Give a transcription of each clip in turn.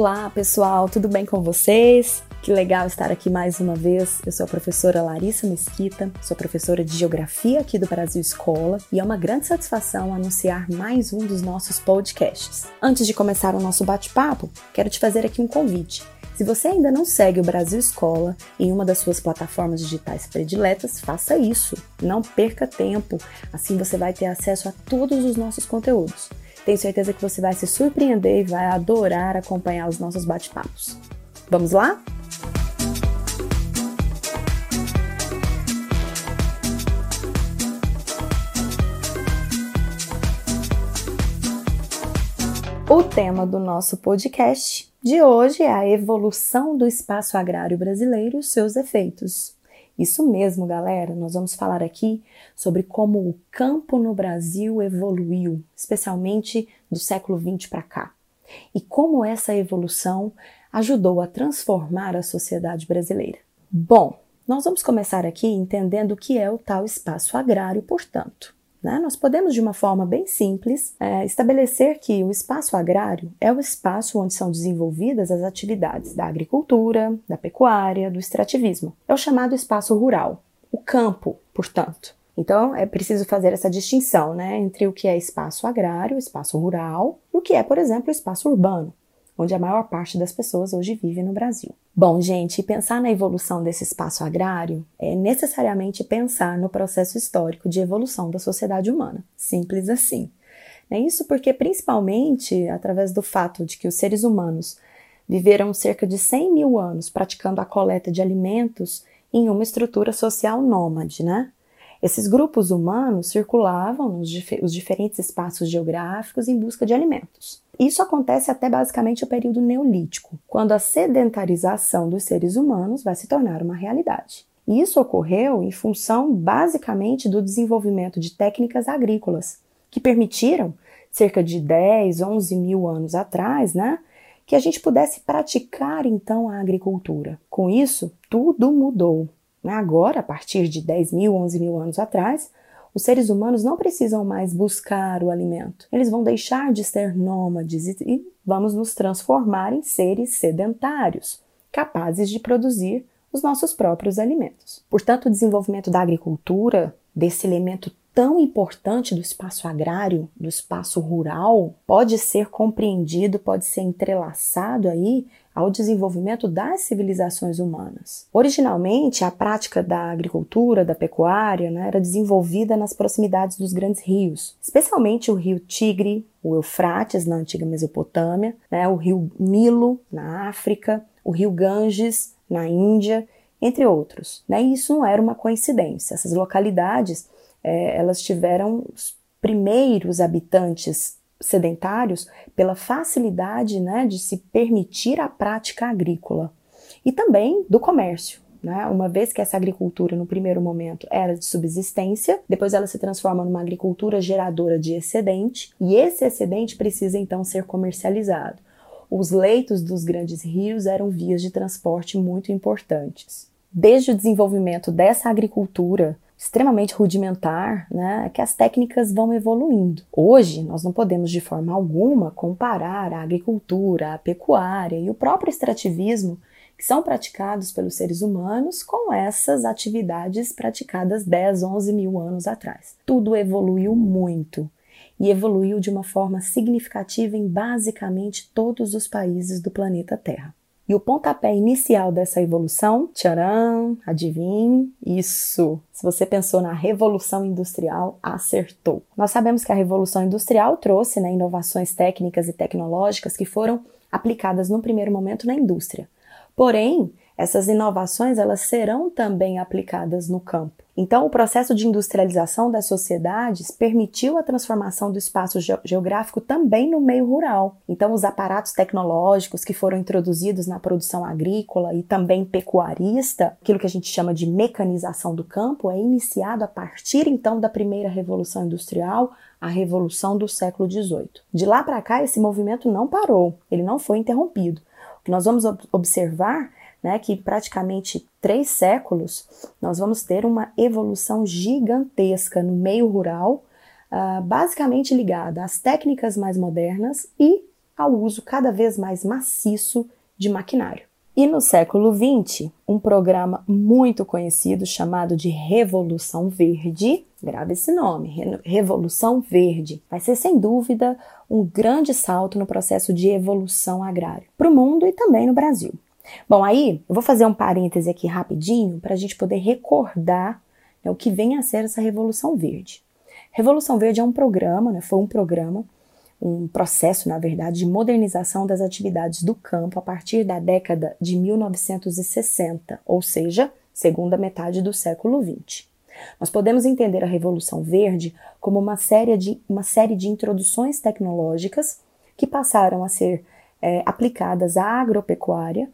Olá, pessoal, tudo bem com vocês? Que legal estar aqui mais uma vez. Eu sou a professora Larissa Mesquita, sou professora de Geografia aqui do Brasil Escola e é uma grande satisfação anunciar mais um dos nossos podcasts. Antes de começar o nosso bate-papo, quero te fazer aqui um convite. Se você ainda não segue o Brasil Escola em uma das suas plataformas digitais prediletas, faça isso. Não perca tempo, assim você vai ter acesso a todos os nossos conteúdos. Tenho certeza que você vai se surpreender e vai adorar acompanhar os nossos bate-papos. Vamos lá? O tema do nosso podcast de hoje é a evolução do espaço agrário brasileiro e seus efeitos. Isso mesmo, galera. Nós vamos falar aqui sobre como o campo no Brasil evoluiu, especialmente do século XX para cá, e como essa evolução ajudou a transformar a sociedade brasileira. Bom, nós vamos começar aqui entendendo o que é o tal espaço agrário, portanto. Né? Nós podemos, de uma forma bem simples, é, estabelecer que o espaço agrário é o espaço onde são desenvolvidas as atividades da agricultura, da pecuária, do extrativismo. É o chamado espaço rural, o campo, portanto. Então, é preciso fazer essa distinção né, entre o que é espaço agrário, espaço rural, e o que é, por exemplo, espaço urbano onde a maior parte das pessoas hoje vive no Brasil. Bom, gente, pensar na evolução desse espaço agrário é necessariamente pensar no processo histórico de evolução da sociedade humana. Simples assim. É isso porque, principalmente, através do fato de que os seres humanos viveram cerca de 100 mil anos praticando a coleta de alimentos em uma estrutura social nômade, né? Esses grupos humanos circulavam nos dif os diferentes espaços geográficos em busca de alimentos. Isso acontece até basicamente o período neolítico, quando a sedentarização dos seres humanos vai se tornar uma realidade. Isso ocorreu em função basicamente do desenvolvimento de técnicas agrícolas, que permitiram, cerca de 10, 11 mil anos atrás, né, que a gente pudesse praticar então a agricultura. Com isso, tudo mudou. Né? Agora, a partir de 10 mil, 11 mil anos atrás, os seres humanos não precisam mais buscar o alimento. Eles vão deixar de ser nômades e vamos nos transformar em seres sedentários, capazes de produzir os nossos próprios alimentos. Portanto, o desenvolvimento da agricultura, desse elemento tão importante do espaço agrário, do espaço rural, pode ser compreendido, pode ser entrelaçado aí ao desenvolvimento das civilizações humanas. Originalmente, a prática da agricultura, da pecuária, né, era desenvolvida nas proximidades dos grandes rios, especialmente o rio Tigre, o Eufrates, na antiga Mesopotâmia, né, o rio Nilo, na África, o rio Ganges, na Índia, entre outros. Né? E isso não era uma coincidência. Essas localidades é, elas tiveram os primeiros habitantes sedentários pela facilidade né, de se permitir a prática agrícola e também do comércio. Né? Uma vez que essa agricultura, no primeiro momento, era de subsistência, depois ela se transforma numa agricultura geradora de excedente, e esse excedente precisa então ser comercializado. Os leitos dos grandes rios eram vias de transporte muito importantes. Desde o desenvolvimento dessa agricultura, extremamente rudimentar, né, que as técnicas vão evoluindo. Hoje, nós não podemos de forma alguma comparar a agricultura, a pecuária e o próprio extrativismo que são praticados pelos seres humanos com essas atividades praticadas 10, 11 mil anos atrás. Tudo evoluiu muito e evoluiu de uma forma significativa em basicamente todos os países do planeta Terra. E o pontapé inicial dessa evolução, tcharam, adivinhe, isso. Se você pensou na revolução industrial, acertou. Nós sabemos que a revolução industrial trouxe né, inovações técnicas e tecnológicas que foram aplicadas no primeiro momento na indústria. Porém, essas inovações elas serão também aplicadas no campo. Então, o processo de industrialização das sociedades permitiu a transformação do espaço geográfico também no meio rural. Então, os aparatos tecnológicos que foram introduzidos na produção agrícola e também pecuarista, aquilo que a gente chama de mecanização do campo, é iniciado a partir então da primeira revolução industrial, a revolução do século XVIII. De lá para cá, esse movimento não parou, ele não foi interrompido. O que nós vamos observar né, que praticamente três séculos nós vamos ter uma evolução gigantesca no meio rural, uh, basicamente ligada às técnicas mais modernas e ao uso cada vez mais maciço de maquinário. E no século XX, um programa muito conhecido chamado de Revolução Verde, grave esse nome, Revolução Verde, vai ser sem dúvida um grande salto no processo de evolução agrária para o mundo e também no Brasil. Bom, aí eu vou fazer um parêntese aqui rapidinho para a gente poder recordar né, o que vem a ser essa Revolução Verde. Revolução Verde é um programa, né, foi um programa um processo, na verdade, de modernização das atividades do campo a partir da década de 1960, ou seja, segunda metade do século XX. Nós podemos entender a Revolução Verde como uma série de, uma série de introduções tecnológicas que passaram a ser é, aplicadas à agropecuária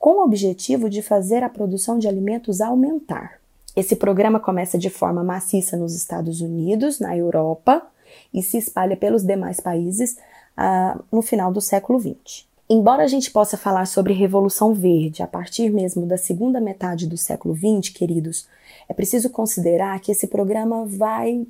com o objetivo de fazer a produção de alimentos aumentar. Esse programa começa de forma maciça nos Estados Unidos, na Europa, e se espalha pelos demais países uh, no final do século XX. Embora a gente possa falar sobre Revolução Verde a partir mesmo da segunda metade do século XX, queridos, é preciso considerar que esse programa vai.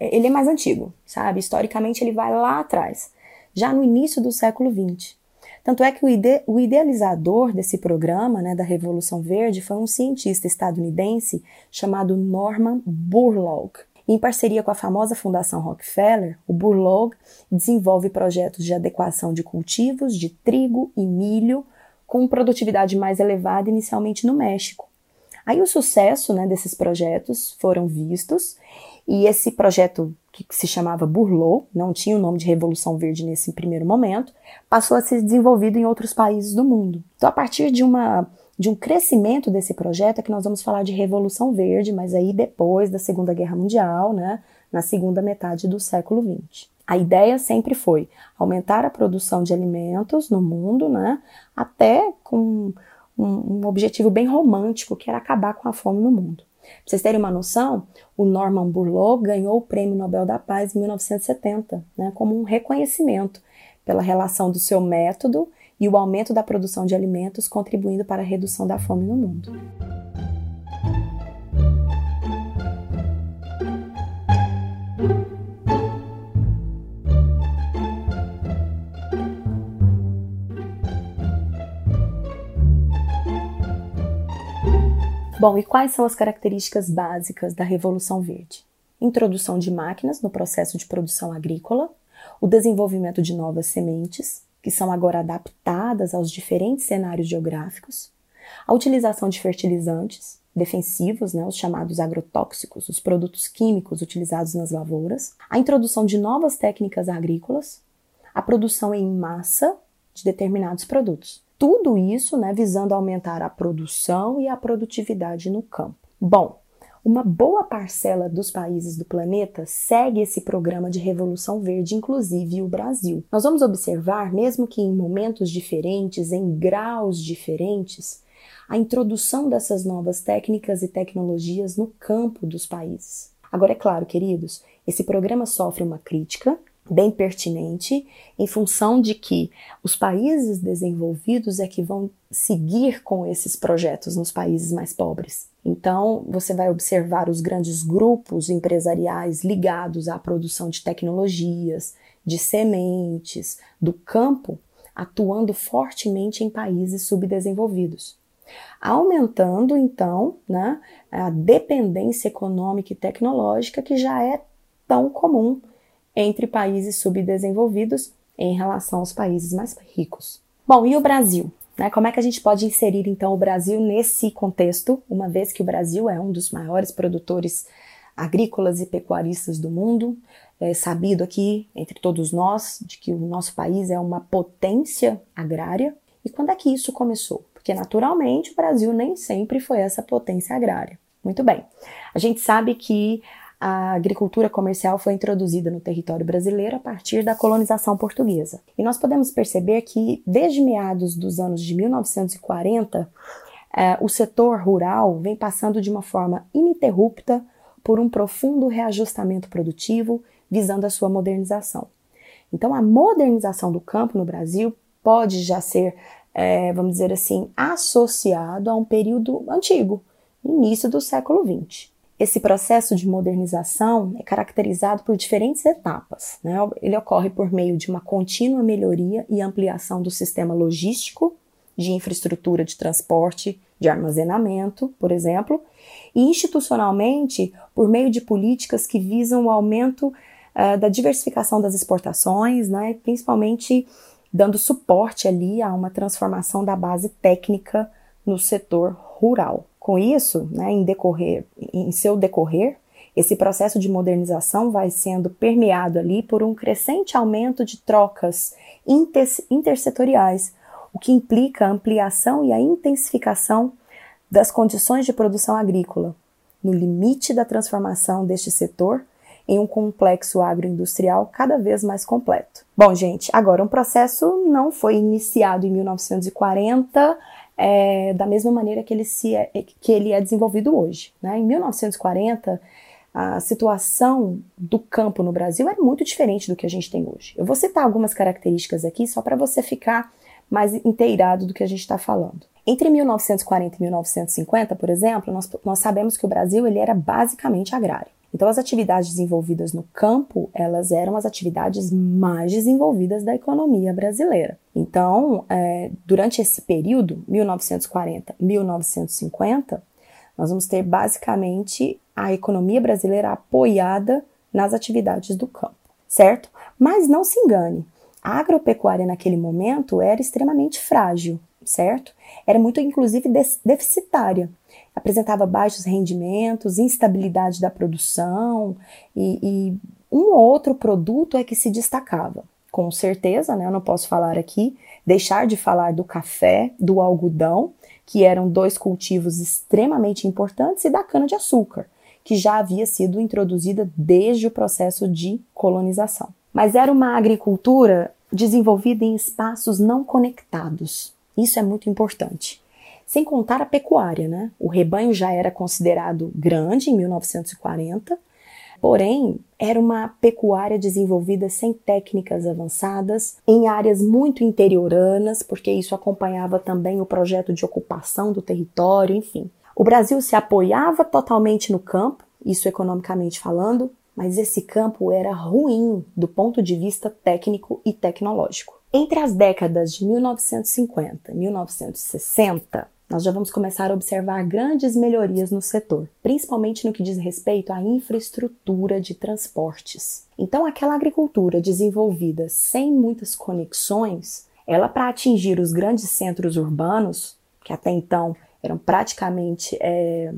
Ele é mais antigo, sabe? Historicamente, ele vai lá atrás, já no início do século XX. Tanto é que o, ide o idealizador desse programa, né, da Revolução Verde, foi um cientista estadunidense chamado Norman Borlaug. Em parceria com a famosa Fundação Rockefeller, o Burlough desenvolve projetos de adequação de cultivos de trigo e milho com produtividade mais elevada inicialmente no México. Aí o sucesso né, desses projetos foram vistos e esse projeto que se chamava Burlough, não tinha o nome de Revolução Verde nesse primeiro momento, passou a ser desenvolvido em outros países do mundo. Então, a partir de uma de um crescimento desse projeto é que nós vamos falar de Revolução Verde, mas aí depois da Segunda Guerra Mundial, né, na segunda metade do século XX. A ideia sempre foi aumentar a produção de alimentos no mundo, né, até com um, um objetivo bem romântico, que era acabar com a fome no mundo. Pra vocês terem uma noção, o Norman Borlaug ganhou o Prêmio Nobel da Paz em 1970, né, como um reconhecimento pela relação do seu método e o aumento da produção de alimentos, contribuindo para a redução da fome no mundo. Bom, e quais são as características básicas da Revolução Verde? Introdução de máquinas no processo de produção agrícola, o desenvolvimento de novas sementes, que são agora adaptadas aos diferentes cenários geográficos, a utilização de fertilizantes defensivos, né, os chamados agrotóxicos, os produtos químicos utilizados nas lavouras, a introdução de novas técnicas agrícolas, a produção em massa de determinados produtos. Tudo isso né, visando aumentar a produção e a produtividade no campo. Bom, uma boa parcela dos países do planeta segue esse programa de Revolução Verde, inclusive o Brasil. Nós vamos observar, mesmo que em momentos diferentes, em graus diferentes, a introdução dessas novas técnicas e tecnologias no campo dos países. Agora, é claro, queridos, esse programa sofre uma crítica bem pertinente, em função de que os países desenvolvidos é que vão seguir com esses projetos nos países mais pobres. Então, você vai observar os grandes grupos empresariais ligados à produção de tecnologias, de sementes, do campo, atuando fortemente em países subdesenvolvidos. Aumentando, então, né, a dependência econômica e tecnológica que já é tão comum entre países subdesenvolvidos em relação aos países mais ricos. Bom, e o Brasil? Né? Como é que a gente pode inserir então o Brasil nesse contexto, uma vez que o Brasil é um dos maiores produtores agrícolas e pecuaristas do mundo, é sabido aqui entre todos nós de que o nosso país é uma potência agrária. E quando é que isso começou? Porque naturalmente o Brasil nem sempre foi essa potência agrária. Muito bem. A gente sabe que a agricultura comercial foi introduzida no território brasileiro a partir da colonização portuguesa. E nós podemos perceber que, desde meados dos anos de 1940, eh, o setor rural vem passando de uma forma ininterrupta por um profundo reajustamento produtivo visando a sua modernização. Então, a modernização do campo no Brasil pode já ser, eh, vamos dizer assim, associado a um período antigo, início do século XX. Esse processo de modernização é caracterizado por diferentes etapas. Né? Ele ocorre por meio de uma contínua melhoria e ampliação do sistema logístico, de infraestrutura de transporte, de armazenamento, por exemplo, e institucionalmente por meio de políticas que visam o aumento uh, da diversificação das exportações, né? principalmente dando suporte ali a uma transformação da base técnica no setor rural. Com isso, né, em, decorrer, em seu decorrer, esse processo de modernização vai sendo permeado ali por um crescente aumento de trocas inter intersetoriais, o que implica a ampliação e a intensificação das condições de produção agrícola, no limite da transformação deste setor em um complexo agroindustrial cada vez mais completo. Bom, gente, agora um processo não foi iniciado em 1940 é, da mesma maneira que ele, se é, que ele é desenvolvido hoje. Né? Em 1940, a situação do campo no Brasil era muito diferente do que a gente tem hoje. Eu vou citar algumas características aqui só para você ficar mais inteirado do que a gente está falando. Entre 1940 e 1950, por exemplo, nós, nós sabemos que o Brasil ele era basicamente agrário. Então, as atividades desenvolvidas no campo, elas eram as atividades mais desenvolvidas da economia brasileira. Então, é, durante esse período, 1940-1950, nós vamos ter basicamente a economia brasileira apoiada nas atividades do campo, certo? Mas não se engane, a agropecuária naquele momento era extremamente frágil, certo? Era muito, inclusive, deficitária apresentava baixos rendimentos, instabilidade da produção e, e um outro produto é que se destacava. Com certeza, né, eu não posso falar aqui, deixar de falar do café, do algodão, que eram dois cultivos extremamente importantes, e da cana-de-açúcar, que já havia sido introduzida desde o processo de colonização. Mas era uma agricultura desenvolvida em espaços não conectados. Isso é muito importante. Sem contar a pecuária, né? O rebanho já era considerado grande em 1940, porém era uma pecuária desenvolvida sem técnicas avançadas, em áreas muito interioranas, porque isso acompanhava também o projeto de ocupação do território, enfim. O Brasil se apoiava totalmente no campo, isso economicamente falando, mas esse campo era ruim do ponto de vista técnico e tecnológico. Entre as décadas de 1950 e 1960, nós já vamos começar a observar grandes melhorias no setor, principalmente no que diz respeito à infraestrutura de transportes. Então, aquela agricultura desenvolvida sem muitas conexões, ela para atingir os grandes centros urbanos, que até então eram praticamente é,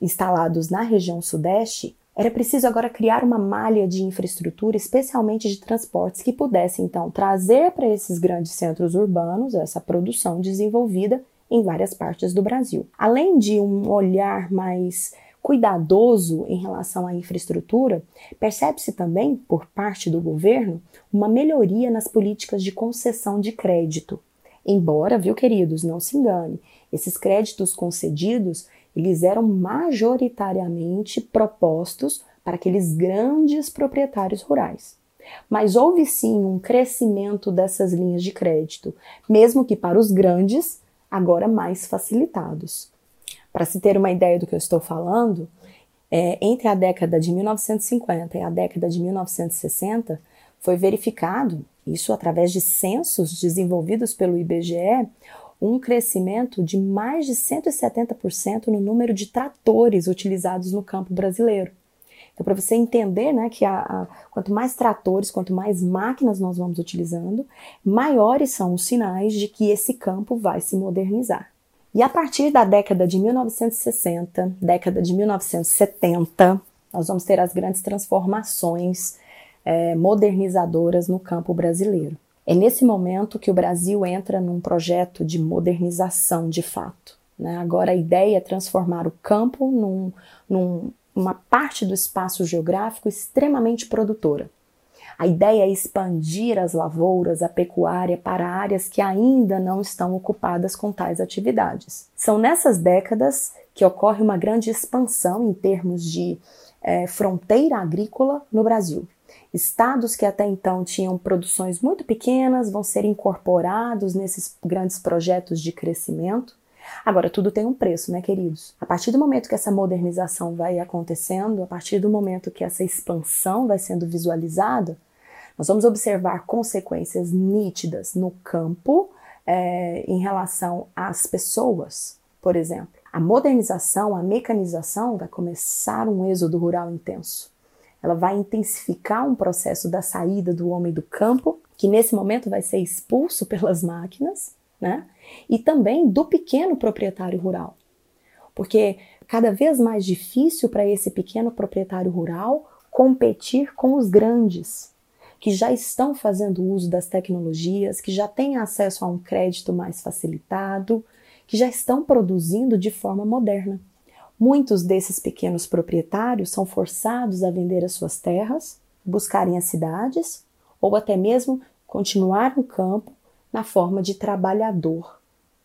instalados na região sudeste, era preciso agora criar uma malha de infraestrutura, especialmente de transportes, que pudesse então trazer para esses grandes centros urbanos essa produção desenvolvida em várias partes do Brasil. Além de um olhar mais cuidadoso em relação à infraestrutura, percebe-se também, por parte do governo, uma melhoria nas políticas de concessão de crédito. Embora, viu, queridos, não se engane, esses créditos concedidos, eles eram majoritariamente propostos para aqueles grandes proprietários rurais. Mas houve sim um crescimento dessas linhas de crédito, mesmo que para os grandes agora mais facilitados. Para se ter uma ideia do que eu estou falando, é, entre a década de 1950 e a década de 1960, foi verificado, isso através de censos desenvolvidos pelo IBGE, um crescimento de mais de 170% no número de tratores utilizados no campo brasileiro. Então, para você entender né, que a, a, quanto mais tratores, quanto mais máquinas nós vamos utilizando, maiores são os sinais de que esse campo vai se modernizar. E a partir da década de 1960, década de 1970, nós vamos ter as grandes transformações é, modernizadoras no campo brasileiro. É nesse momento que o Brasil entra num projeto de modernização de fato. Né? Agora a ideia é transformar o campo num, num uma parte do espaço geográfico extremamente produtora. A ideia é expandir as lavouras, a pecuária para áreas que ainda não estão ocupadas com tais atividades. São nessas décadas que ocorre uma grande expansão em termos de é, fronteira agrícola no Brasil. Estados que até então tinham produções muito pequenas vão ser incorporados nesses grandes projetos de crescimento Agora, tudo tem um preço, né, queridos? A partir do momento que essa modernização vai acontecendo, a partir do momento que essa expansão vai sendo visualizada, nós vamos observar consequências nítidas no campo é, em relação às pessoas, por exemplo. A modernização, a mecanização vai começar um êxodo rural intenso. Ela vai intensificar um processo da saída do homem do campo, que nesse momento vai ser expulso pelas máquinas, né? E também do pequeno proprietário rural. Porque cada vez mais difícil para esse pequeno proprietário rural competir com os grandes, que já estão fazendo uso das tecnologias, que já têm acesso a um crédito mais facilitado, que já estão produzindo de forma moderna. Muitos desses pequenos proprietários são forçados a vender as suas terras, buscarem as cidades ou até mesmo continuar no campo na forma de trabalhador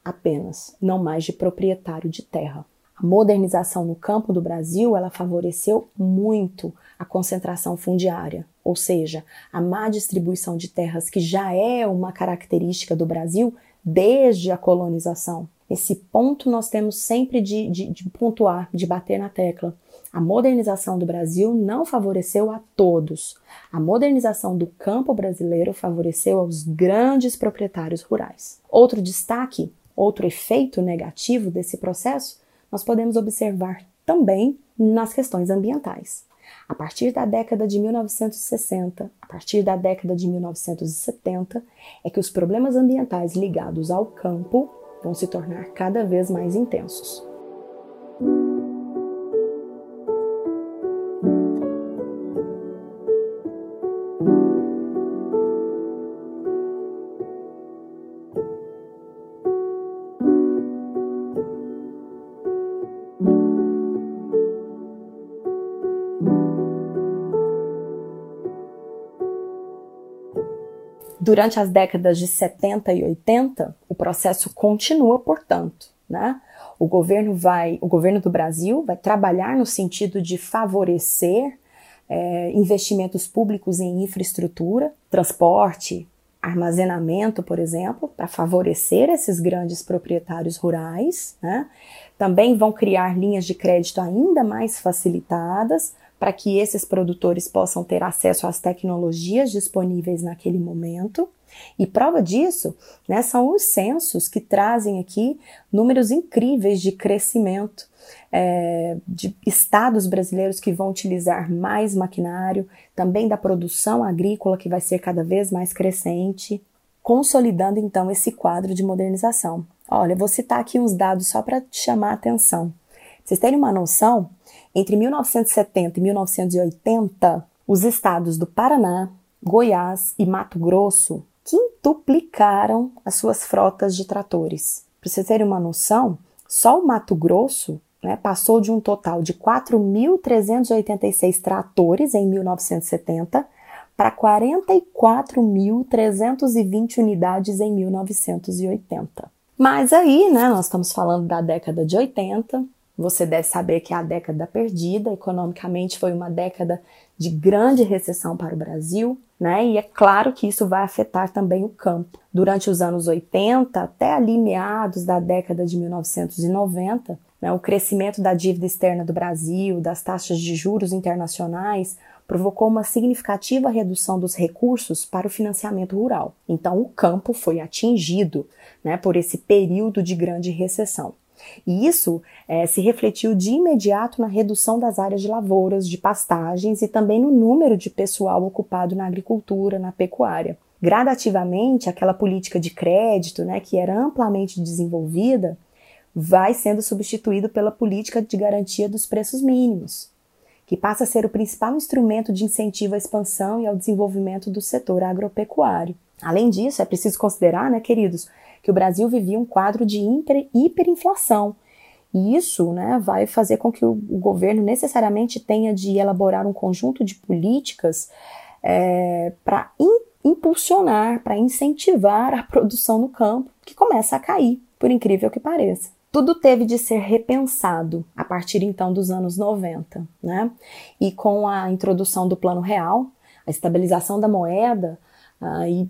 apenas, não mais de proprietário de terra. A modernização no campo do Brasil, ela favoreceu muito a concentração fundiária, ou seja, a má distribuição de terras que já é uma característica do Brasil desde a colonização. Esse ponto nós temos sempre de, de, de pontuar, de bater na tecla. A modernização do Brasil não favoreceu a todos. A modernização do campo brasileiro favoreceu aos grandes proprietários rurais. Outro destaque, outro efeito negativo desse processo nós podemos observar também nas questões ambientais. A partir da década de 1960, a partir da década de 1970, é que os problemas ambientais ligados ao campo vão se tornar cada vez mais intensos. Durante as décadas de 70 e 80, o processo continua, portanto, né? O governo vai, o governo do Brasil vai trabalhar no sentido de favorecer é, investimentos públicos em infraestrutura, transporte, armazenamento, por exemplo, para favorecer esses grandes proprietários rurais. Né? Também vão criar linhas de crédito ainda mais facilitadas para que esses produtores possam ter acesso às tecnologias disponíveis naquele momento. E prova disso né, são os censos que trazem aqui números incríveis de crescimento é, de estados brasileiros que vão utilizar mais maquinário, também da produção agrícola que vai ser cada vez mais crescente, consolidando então esse quadro de modernização. Olha, vou citar aqui uns dados só para chamar a atenção. Vocês terem uma noção, entre 1970 e 1980, os estados do Paraná, Goiás e Mato Grosso quintuplicaram as suas frotas de tratores. Para vocês terem uma noção, só o Mato Grosso né, passou de um total de 4.386 tratores em 1970 para 44.320 unidades em 1980. Mas aí, né, nós estamos falando da década de 80, você deve saber que é a década perdida, economicamente foi uma década de grande recessão para o Brasil, né? E é claro que isso vai afetar também o campo. Durante os anos 80 até ali meados da década de 1990, né, o crescimento da dívida externa do Brasil, das taxas de juros internacionais, provocou uma significativa redução dos recursos para o financiamento rural. Então, o campo foi atingido né, por esse período de grande recessão. E isso é, se refletiu de imediato na redução das áreas de lavouras, de pastagens e também no número de pessoal ocupado na agricultura, na pecuária. Gradativamente, aquela política de crédito, né, que era amplamente desenvolvida, vai sendo substituído pela política de garantia dos preços mínimos, que passa a ser o principal instrumento de incentivo à expansão e ao desenvolvimento do setor agropecuário. Além disso, é preciso considerar, né, queridos, que o Brasil vivia um quadro de hiper, hiperinflação. E isso né, vai fazer com que o, o, governo necessariamente tenha de elaborar um conjunto de políticas é, para impulsionar, para incentivar a produção no campo, que começa a cair, por incrível que pareça. Tudo teve de ser repensado a partir então dos anos 90, né? E com a introdução do Plano Real, a estabilização da moeda, ah, e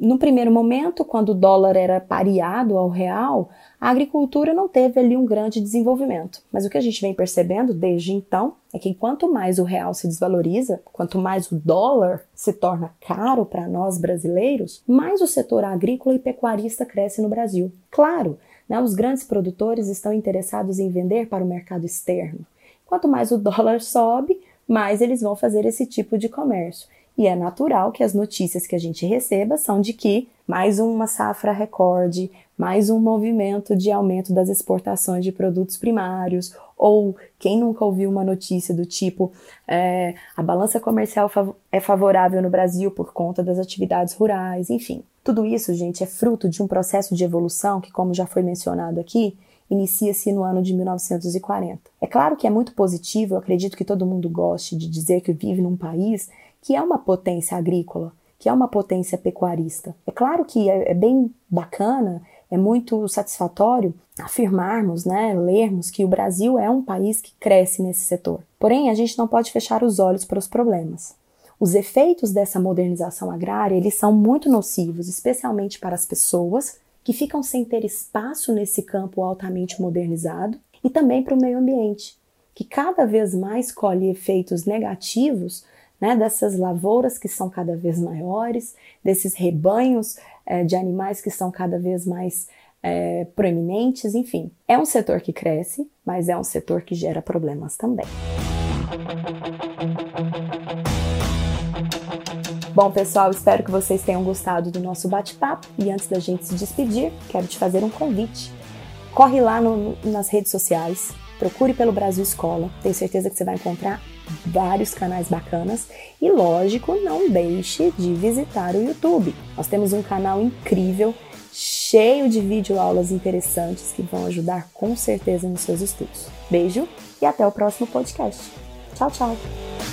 no primeiro momento, quando o dólar era pareado ao real, a agricultura não teve ali um grande desenvolvimento. Mas o que a gente vem percebendo desde então é que quanto mais o real se desvaloriza, quanto mais o dólar se torna caro para nós brasileiros, mais o setor agrícola e pecuarista cresce no Brasil. Claro, né, os grandes produtores estão interessados em vender para o mercado externo. Quanto mais o dólar sobe, mais eles vão fazer esse tipo de comércio. E é natural que as notícias que a gente receba são de que mais uma safra recorde, mais um movimento de aumento das exportações de produtos primários, ou quem nunca ouviu uma notícia do tipo é, a balança comercial é favorável no Brasil por conta das atividades rurais, enfim. Tudo isso, gente, é fruto de um processo de evolução que, como já foi mencionado aqui, inicia-se no ano de 1940. É claro que é muito positivo, eu acredito que todo mundo goste de dizer que vive num país que é uma potência agrícola, que é uma potência pecuarista. É claro que é, é bem bacana, é muito satisfatório afirmarmos, né, lermos que o Brasil é um país que cresce nesse setor. Porém, a gente não pode fechar os olhos para os problemas. Os efeitos dessa modernização agrária, eles são muito nocivos, especialmente para as pessoas que ficam sem ter espaço nesse campo altamente modernizado e também para o meio ambiente, que cada vez mais colhe efeitos negativos né, dessas lavouras que são cada vez maiores, desses rebanhos é, de animais que são cada vez mais é, proeminentes, enfim. É um setor que cresce, mas é um setor que gera problemas também. Bom, pessoal, espero que vocês tenham gostado do nosso bate-papo e antes da gente se despedir, quero te fazer um convite. Corre lá no, nas redes sociais, procure pelo Brasil Escola, tenho certeza que você vai encontrar vários canais bacanas e, lógico, não deixe de visitar o YouTube. Nós temos um canal incrível, cheio de vídeo aulas interessantes que vão ajudar com certeza nos seus estudos. Beijo e até o próximo podcast. Tchau, tchau!